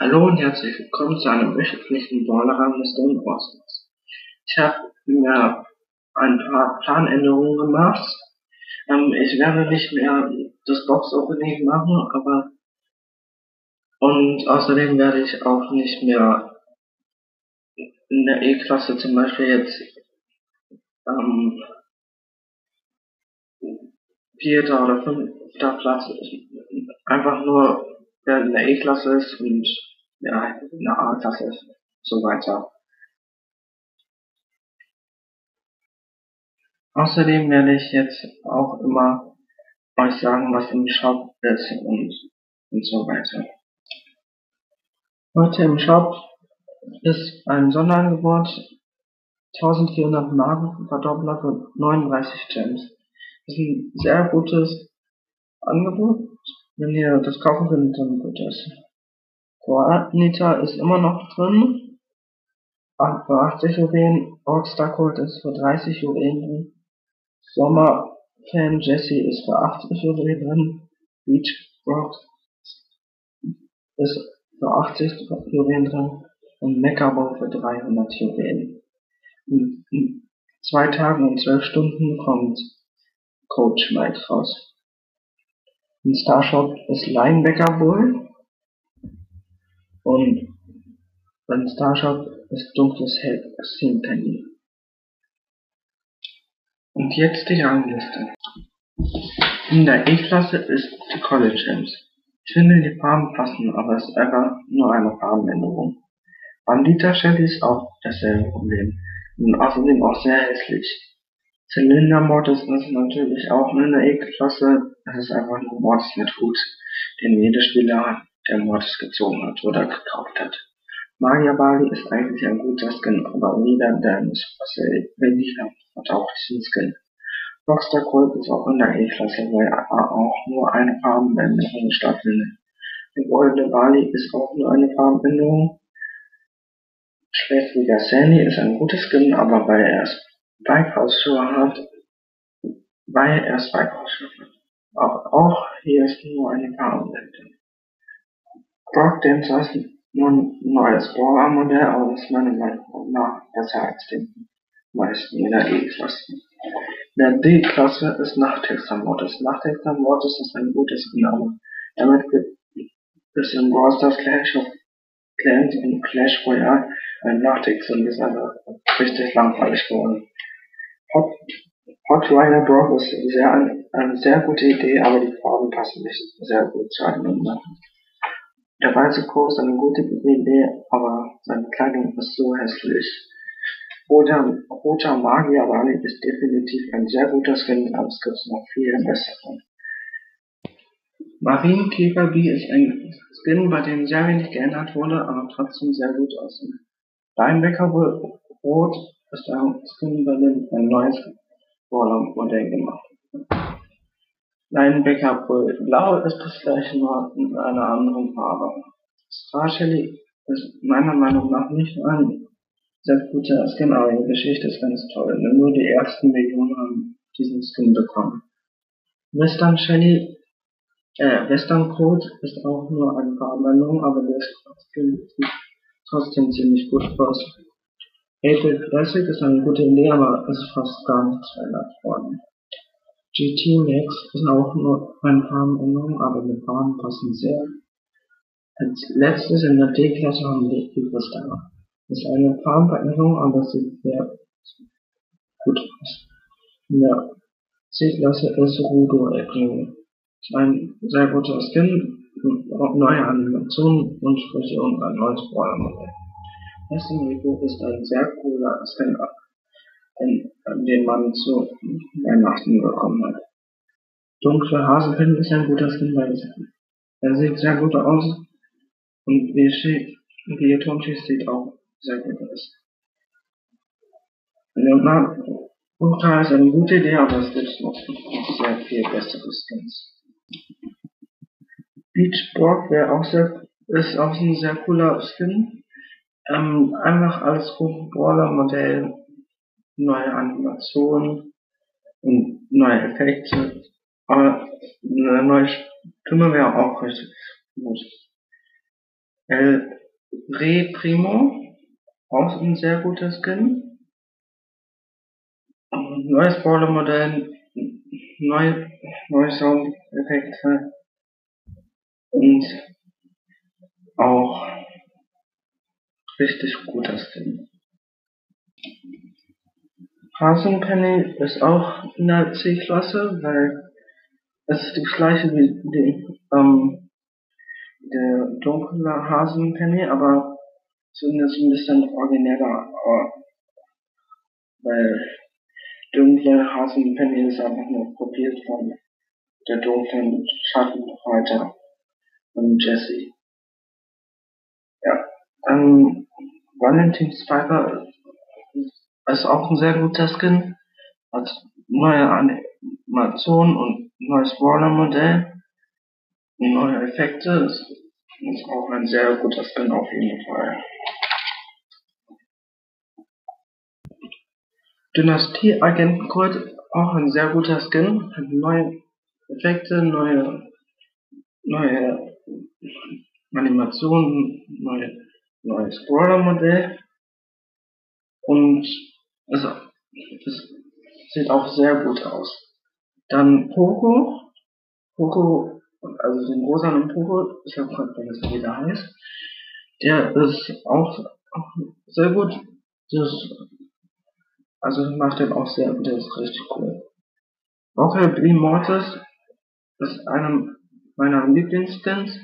Hallo und herzlich willkommen zu einem wöchentlichen Brawlerang des Orsons. Ich habe mir ein paar Planänderungen gemacht. Ähm, ich werde nicht mehr das Box-Opening machen, aber und außerdem werde ich auch nicht mehr in der E-Klasse zum Beispiel jetzt ähm, vierter oder fünfter Platz einfach nur der in der E-Klasse ist und ja, in der A-Klasse ist, so weiter. Außerdem werde ich jetzt auch immer euch sagen, was im Shop ist und, und so weiter. Heute im Shop ist ein Sonderangebot 1400 Marken Verdoppler für 39 Gems. Das ist ein sehr gutes Angebot wenn ihr das kaufen könnt, dann wird das. Coordinator ist immer noch drin. Für 80 Juwelen. Rockstar Cold ist für 30 Juwelen drin. Sommer Fan Jesse ist für 80 Juwelen drin. Beach Rocks ist für 80 Juwelen drin. Und Meckerbow für 300 Juwelen. In zwei Tagen und zwölf Stunden kommt Coach Mike raus. Ein Starshop ist Linebacker wohl. Und beim Starshop ist dunkles Hell Penny. Und jetzt die Rangliste. In der E-Klasse ist die College Gems. Ich finde die Farben passen, aber es ist einfach nur eine Farbenänderung. Bandita Shelly ist auch dasselbe Problem und außerdem auch sehr hässlich. Zylindermodus ist natürlich auch nur eine E-Klasse. Das ist einfach nur Mortis mit Hut, den jeder Spieler, der Mortis gezogen hat oder gekauft hat. Magia Bali ist eigentlich ein guter Skin, aber wieder Dance, was er weniger hat auch diesen Skin. Rockstar Colt ist auch in der E-Klasse, weil er auch nur eine Farbenänderung stattfindet. Der Goldene Bali ist auch nur eine Farbenänderung. Schläfriger Sandy ist ein gutes Skin, aber weil er es Bikehausschuhe hat, weil er Bikehausschuhe hat. Auch, auch hier ist nur eine Farbenblende. Brock Dancer ist nur ein neues Brawler-Modell, aber das ist meiner Meinung nach besser als den meisten in der E-Klasse. In der D-Klasse ist Nachtexter-Modus. Nachtexter-Modus ist ein gutes Name. Damit gibt es in Brawl Stars Clash of Clans und Clash Royale ein und ist einfach richtig langweilig geworden. Hot, Hot Rider Brock ist sehr, eine sehr gute Idee, aber die Farben passen nicht sehr gut zueinander. Der weiße Kurs ist eine gute Idee, aber seine Kleidung ist so hässlich. Roter, roter Magier Rani ist definitiv ein sehr guter Skin, aber es gibt noch viele bessere. Marienkäfer B ist ein Skin, bei dem sehr wenig geändert wurde, aber trotzdem sehr gut aussieht. Linebacker Rot ist ein Skin, bei dem ein neues Brawler-Modell gemacht Linebacker Blau ist das gleiche, nur in einer anderen Farbe. Star Shelly ist meiner Meinung nach nicht ein sehr guter Skin, aber die Geschichte ist ganz toll. Nur die ersten Millionen haben diesen Skin bekommen. Western Shelly, äh, Western Code ist auch nur eine Verabredung, aber der Skin sieht trotzdem ziemlich gut aus. April Classic ist eine gute Idee, aber ist fast gar nichts verändert worden. GT Max ist auch nur eine Farbenänderung, aber die Farben passen sehr. Als letztes in der D-Klasse haben wir Superstar. Das ist eine Farbenveränderung, aber sieht sehr gut aus. In der C-Klasse ist Rudo Echo. Ein sehr guter Skin, neue Animationen und Sprüche und ein neues Brawler-Modell. Essen Rico ist ein sehr cooler Skin, den man zu Weihnachten bekommen hat. Dunkle Hasenpin ist ein guter Skin, weil er sieht sehr gut aus und wie, wie Tonchis sieht auch sehr gut aus. Leonard Ultra ist eine gute Idee, aber es gibt noch sehr viel bessere Skins. Beach Borg wäre auch sehr, ist auch ein sehr cooler Skin. Ähm, einfach alles Brawler-Modell, neue Animationen und neue Effekte. Aber eine neue Stimme wäre auch richtig gut. El Re Primo, auch ein sehr guter Skin. Neues Brawler-Modell, neue, neue Soundeffekte und auch richtig guter Skin. Hasenpenny ist auch in der C-Klasse, weil es ist die gleiche wie die, ähm, der dunkle Hasenpenny, aber zumindest ein bisschen origineller, weil dunkle Hasenpenny ist einfach nur kopiert von der dunklen Schattenreiter von Jesse. Ja, ähm, Valentin Spiker ist auch ein sehr guter Skin. Hat neue Animationen und neues Brawler-Modell. Neue Effekte. Ist, ist auch ein sehr guter Skin auf jeden Fall. Dynastie Agentencode, auch ein sehr guter Skin. Hat neue Effekte, neue, neue Animationen, neue, neues Brawler-Modell. Und also, das sieht auch sehr gut aus. Dann Poco. Poco, also den rosanen Poco, ich habe gerade vergessen, wie der heißt. Der ist auch, auch sehr gut. Das, also macht den auch sehr, der ist richtig cool. Rocket B Mortis ist einer meiner Lieblingsskins.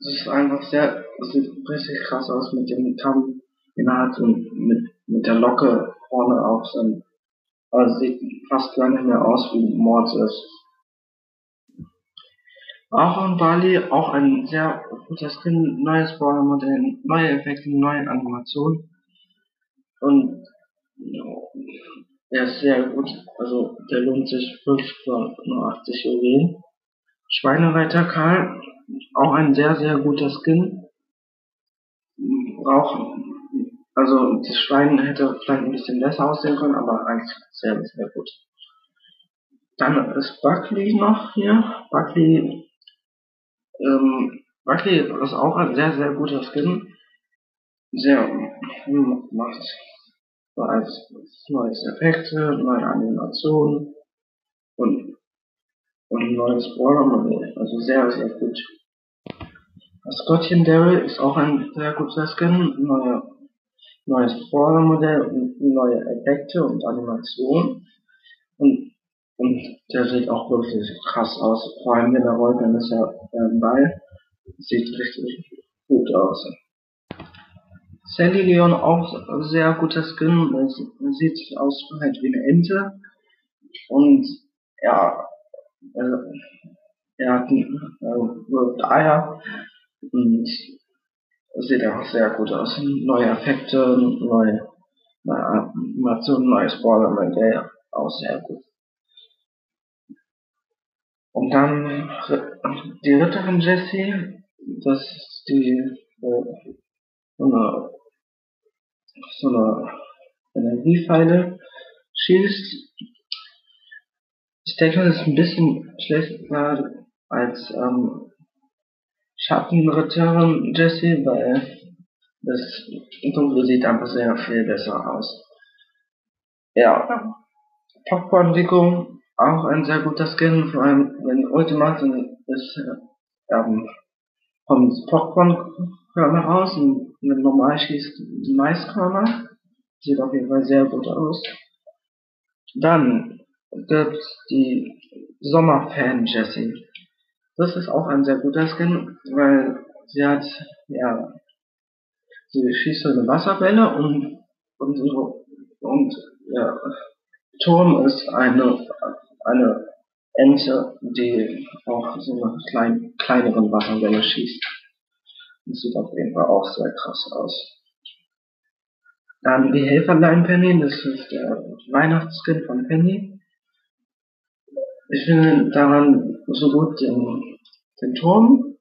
Das ist einfach sehr, das sieht richtig krass aus mit dem Kamm, den er hat und mit mit der Locke vorne auf sein, also sieht fast gar nicht mehr aus wie Mortis. Auch in Bali, auch ein sehr guter Skin, neues Brawler-Modell, neue Effekte, neue Animationen. Und er ist sehr gut, also der lohnt sich wirklich für nur 80 Juwelen. Schweinereiter Karl, auch ein sehr, sehr guter Skin. Braucht also das Schwein hätte vielleicht ein bisschen besser aussehen können, aber eigentlich sehr, sehr gut. Dann ist Buckley noch hier. Buckley, ähm, Buckley ist auch ein sehr, sehr guter Skin. Sehr, hm, macht als neues Effekte, neue Animationen und ein neues Brawler-Modell. Also sehr, sehr gut. Das Gottchen Daryl ist auch ein sehr guter Skin. Neue neues Vordermodell und neue Effekte und Animationen. Und, und der sieht auch wirklich krass aus. Vor allem wenn er rollt, dann ist er beim Ball. Sieht richtig gut aus. Sandy Leon auch sehr guter Skin. Sieht aus halt wie eine Ente. Und ja, äh, er hat äh, Eier und sieht auch sehr gut aus. Neue Effekte, neue, neue Animationen, neues Borderman, auch sehr gut. Und dann die Ritterin Jessie, das ist die äh, so eine, so eine Energiepfeile schießt. Das ist ein bisschen schlechter als ähm, Schattenritterin Jessie, weil das Dunkle sieht einfach sehr viel besser aus. Ja. Popcorn Rico, auch ein sehr guter Skin, vor allem wenn Ultimate ist, ähm, kommt Popcorn-Körner raus und wenn normal schießt Maiskörner. Sieht auf jeden Fall sehr gut aus. Dann gibt's die Sommerfan Jessie. Das ist auch ein sehr guter Skin, weil sie hat, ja, sie schießt so eine Wasserwelle und, und, und, ja, Turm ist eine, eine Ente, die auch so eine klein, kleineren Wasserwelle schießt. Das sieht auf jeden Fall auch sehr krass aus. Dann die Helferlein Penny, das ist der Weihnachtsskin von Penny. Ich finde daran so gut den, den Turm.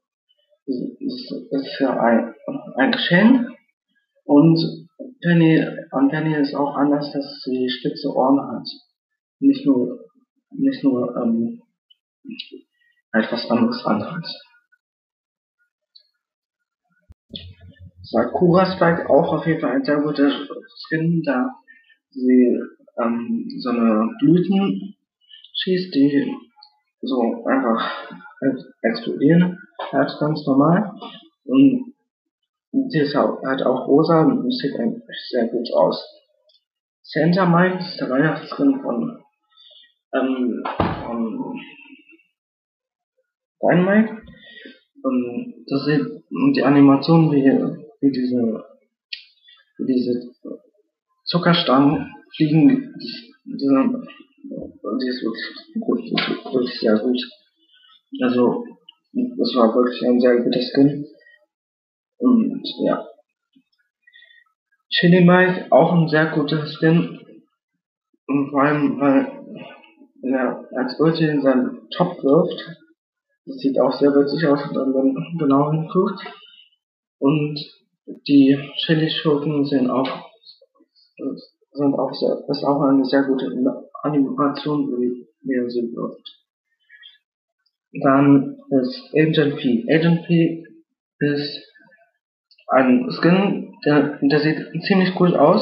Das ist ja ein, ein Geschenk. Und Penny, an Penny ist auch anders, dass sie spitze Ohren hat. Nicht nur, nicht nur, ähm, etwas anderes anhat. Sakura Spike auch auf jeden Fall ein sehr guter Skin, da sie ähm, so eine Blüten schießt, die so einfach explodieren, halt ganz normal. Und die ist halt auch rosa und sieht eigentlich sehr gut aus. Santa Mike ist der Weihnachtsskin von, ähm, von Dynamite. Und das sieht, und die Animation wie, wie diese, wie diese Zuckerstangen fliegen, diese, die ist wirklich gut, wirklich sehr gut. Also, das war wirklich ein sehr guter Skin. Und ja. Chili Mike, auch ein sehr guter Skin. Und vor allem, weil er als Ulti in seinen Top wirft. Das sieht auch sehr witzig aus, wenn man genau hinguckt. Und die Chili-Schurken sind auch, sind auch sehr, ist auch eine sehr gute Animation, wie, er sie wirft. Dann ist Agent P. Agent P ist ein Skin, der, der sieht ziemlich cool aus,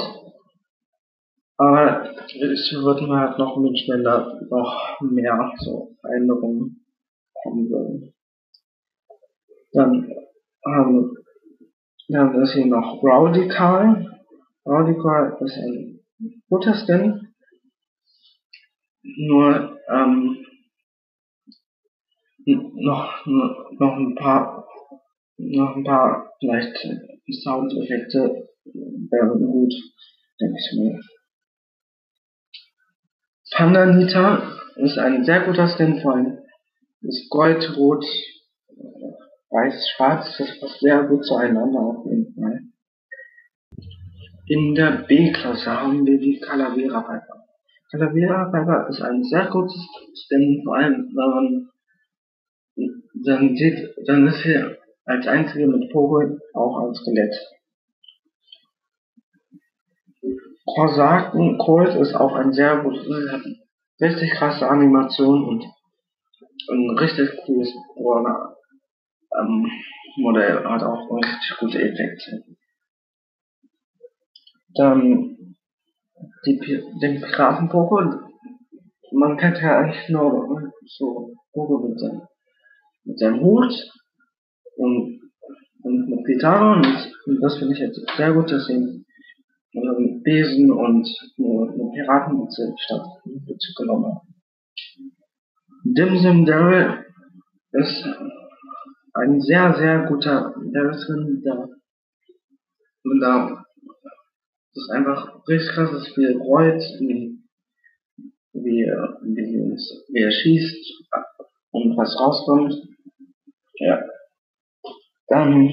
aber ich würde mir halt noch wenn da noch mehr so Veränderungen kommen würden. Dann haben dann ist hier noch. Rowdy Carl ist ein guter Skin. Nur ähm, noch, noch ein paar, noch ein paar vielleicht Soundeffekte wären gut, denke ich mir. Panda Nita ist ein sehr guter Skin, vor allem das Gold, Rot, Weiß, Schwarz, das passt sehr gut zueinander auf jeden Fall. In der B-Klasse haben wir die Calavera Piper. Calavera Piper ist ein sehr gutes Skin, vor allem wenn man dann sieht, dann ist sie als einzige mit Vogel auch ein Skelett. Korsaken Colt ist auch ein sehr gutes, richtig krasse Animation und ein richtig cooles Brawler ähm, Modell, hat auch richtig gute Effekte. Dann die, den Piraten-Pogo, man kennt ja eigentlich nur so Pogo mit seinem mit seinem Hut und, und mit Gitarre und, und das finde ich jetzt sehr gut, dass sie einen Besen und eine, eine Piratenmütze statt Bezug genommen haben. Dimsim Daryl ist ein sehr, sehr guter Daryl der, der das ist einfach richtig krass, dass viel rollt, wie, wie, wie, wie er schießt und was rauskommt. Ja. Dann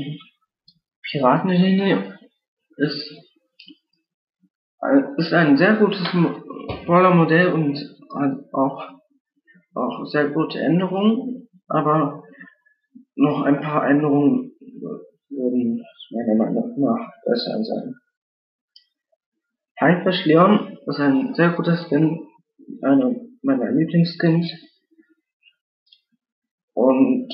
Piratenlinie ist, ist ein sehr gutes Brawler-Modell und hat auch, auch sehr gute Änderungen, aber noch ein paar Änderungen würden meiner Meinung nach besser sein. Haifisch Leon ist ein sehr guter Skin, einer meiner Lieblingsskins. Und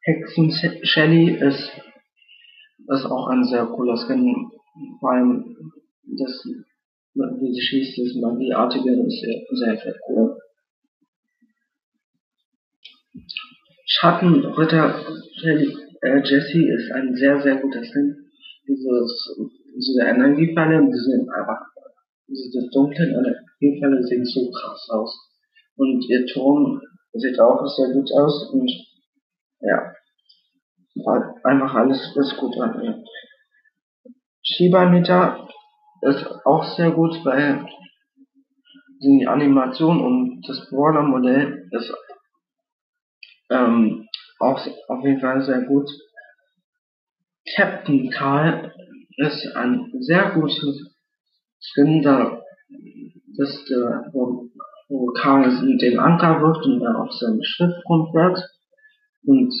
Hexen Shelly ist, ist auch ein sehr cooler Skin. Vor allem das, wie sie schießt, das Magieartige ist sehr, sehr, sehr cool. Schattenritter Shelly, äh, Jessie ist ein sehr, sehr guter Skin. Dieses, diese Energiefälle, die sind einfach, diese dunklen Energiefälle sehen so krass aus. Und ihr Ton sieht auch sehr gut aus und ja, einfach alles ist gut an ihr. Shiba Mita ist auch sehr gut, weil die Animation und das Brawler Modell ist ähm, auch auf jeden Fall sehr gut. Captain Karl ist ein sehr gutes da das der, wo Karl den Anker wirft und er auf seinem Schiff rumfährt und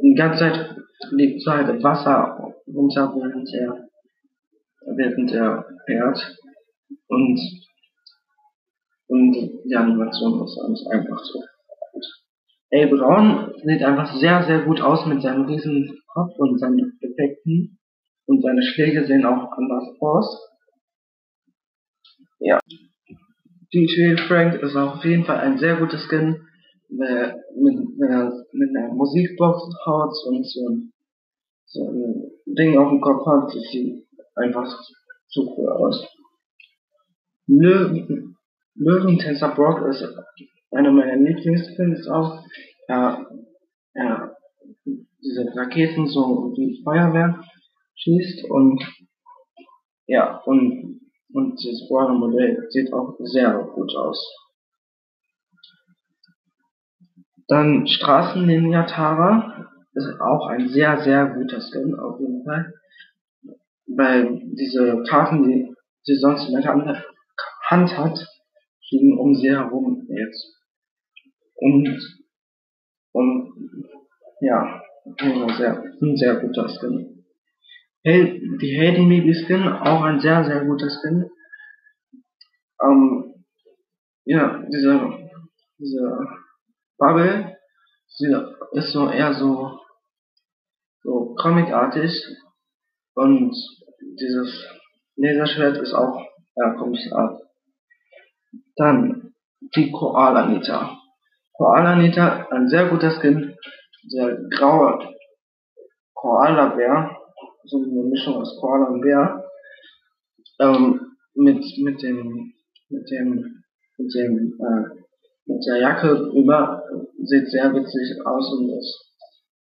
die ganze Zeit liegt halt im Wasser runter, während er, während er fährt. Und, und die Animation ist einfach so gut. A. Brown sieht einfach sehr, sehr gut aus mit seinem riesen Kopf und seinen Effekten. Und seine Schläge sehen auch anders aus. Ja. DJ Frank ist auf jeden Fall ein sehr guter Skin. Mit, mit, mit einer Musikbox haut und so ein, so ein Ding auf dem Kopf hat, das sieht einfach so cool aus. Löwen, Löwentänzer Brock ist einer meiner Lieblingsskins auch. Ja, ja, diese Raketen so wie Feuerwehr schießt und ja, und, und das Brawler-Modell sieht auch sehr gut aus. Dann Straßenlinie Tara ist auch ein sehr, sehr guter Skin, auf jeden Fall. Weil diese Karten, die sie sonst in der Hand hat, fliegen um sie herum jetzt. Und, und, ja, sehr, ein sehr guter Skin. Die Hayden Baby Skin, auch ein sehr, sehr guter Skin. Ähm, ja, diese, diese Bubble, sie ist so eher so, so comicartig und dieses Laserschwert ist auch eher komischartig. Dann die Koala Nita. Koala Nita, ein sehr guter Skin. Der graue Koala Bär, so eine Mischung aus Koala und Bär, ähm, mit, mit dem, mit dem, mit dem, äh, mit der Jacke über, sieht sehr witzig aus und das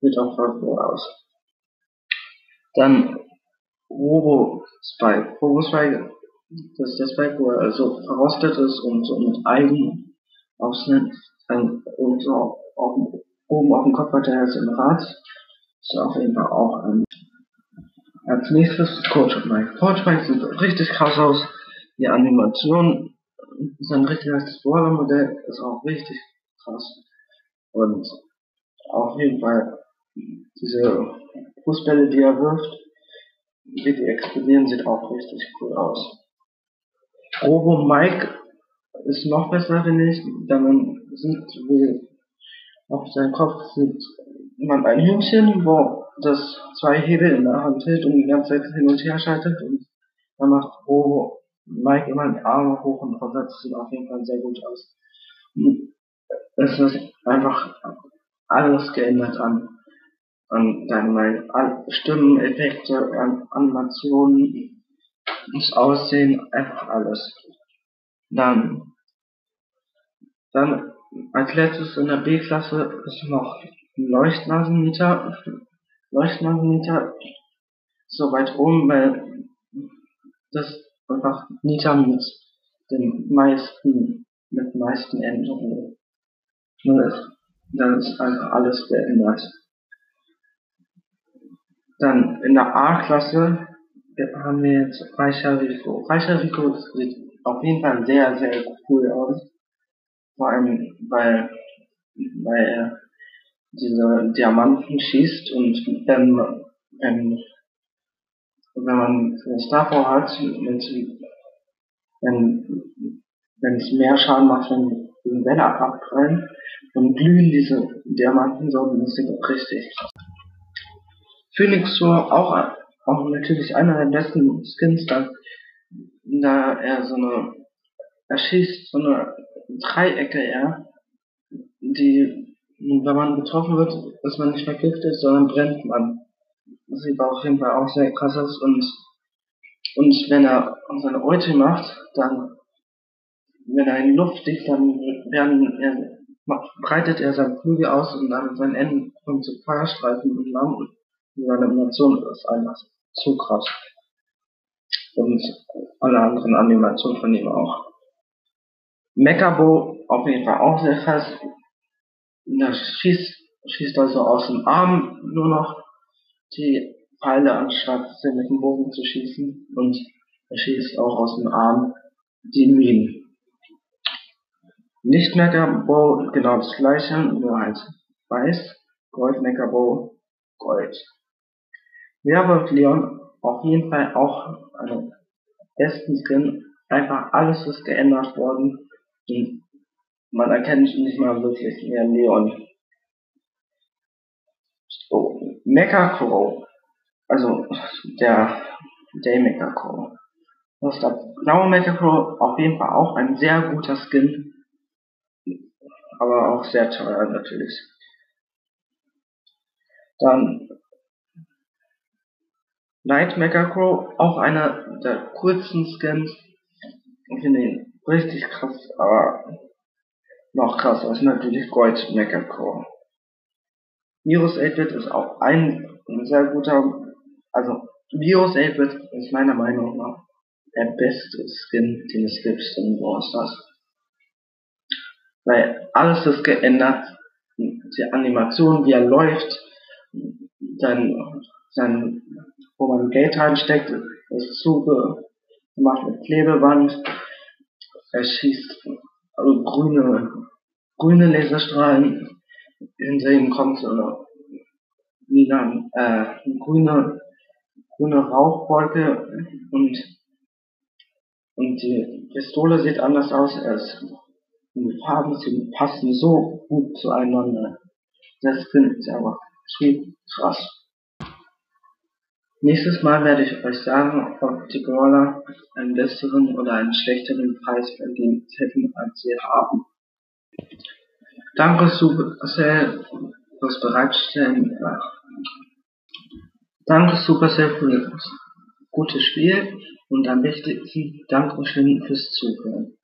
sieht auch voll cool aus. Dann Robo Spike. Robo Spike das ist der Spike, wo er also verrostet ist und so mit Algen aufsnippt. Und so auf, oben auf dem Kopf hat er jetzt ein Rad. Ist auf jeden Fall auch ein. Als nächstes Coach Mike. Coach Mike sieht richtig krass aus. Die Animation ist ein richtig heißes Brawler-Modell, ist auch richtig krass. Und auf jeden Fall diese Fußbälle, die er wirft, wie die explodieren, sieht auch richtig cool aus. Robo Mike ist noch besser, finde ich, da man sieht, wie auf seinem Kopf sieht man ein Hühnchen, wo das zwei Hebel in der Hand hält und die ganze Zeit hin und her schaltet und dann macht Robo Mike immer die Arme hoch und runter. Das sieht auf jeden Fall sehr gut aus. Es ist einfach alles geändert an, an Dynamite. Stimmen, Effekte, an Animationen, das Aussehen, einfach alles. Dann, dann als letztes in der B-Klasse ist noch Leuchtnasenmieter. Leuchtnasenmieter so weit oben, weil das einfach Nita mit den meisten, mit meisten Änderungen. Dann ist einfach alles geändert. Dann in der A-Klasse haben wir jetzt Reicher Rico. Reicher Rico sieht auf jeden Fall sehr, sehr cool aus. Vor allem, weil, weil er diese Diamanten schießt und wenn, wenn, wenn man das davor hat, wenn, wenn es mehr Schaden macht, wenn die Welle abprallen, dann glühen diese Diamanten so und das richtig. Phoenix Tour auch auch natürlich einer der besten Skins, da, da er so eine, er schießt so eine Dreiecke, ja, die, wenn man getroffen wird, ist man nicht vergiftet, sondern brennt man. Das sieht auf jeden Fall auch sehr krass aus und, und wenn er seine Ulti macht, dann, wenn er in Luft fliegt, dann werden, er, breitet er seine Flügel aus und dann sein Ende kommt zu Feuerstreifen und Lamm und seine Animation ist einfach zu krass. Und alle anderen Animationen von ihm auch. Mechabo auf jeden Fall auch sehr krass. Der schießt, schießt also aus dem Arm nur noch die Pfeile, anstatt sie mit dem Bogen zu schießen. Und er schießt auch aus dem Arm die Minen. Nicht Mechabo, genau das gleiche, nur halt weiß. Gold Mechabo, Gold. Werwolf Leon auf jeden Fall auch eine besten Skin. Einfach alles ist geändert worden. Und man erkennt nicht mal wirklich mehr Leon. Mecha Crow, also der Day Mecha Crow. Das ist der blaue Mecha Crow auf jeden Fall auch ein sehr guter Skin, aber auch sehr teuer natürlich. Dann Night Mecha Crow, auch einer der coolsten Skins. Ich finde ihn richtig krass, aber noch krasser ist natürlich Gold Crow. Virus 8-Bit ist auch ein sehr guter, also Virus 8-Bit ist meiner Meinung nach der beste Skin, den es gibt in Brawl Stars. Weil alles ist geändert, die Animation, wie er läuft, sein, sein, wo man Geld reinsteckt, ist zugemacht mit Klebeband, er schießt also grüne, grüne Laserstrahlen, hinter ihm kommt so eine, wieder, äh, eine grüne, grüne Rauchwolke und und die Pistole sieht anders aus als die Farben sie passen so gut zueinander. Das finde ich aber zu krass. Nächstes Mal werde ich euch sagen, ob die Brawler einen besseren oder einen schlechteren Preis verdient hätten, als sie haben. Danke Supercell fürs Bereitstellen. Danke Supercell für das gute Spiel und am wichtigsten Dankeschön fürs Zuhören.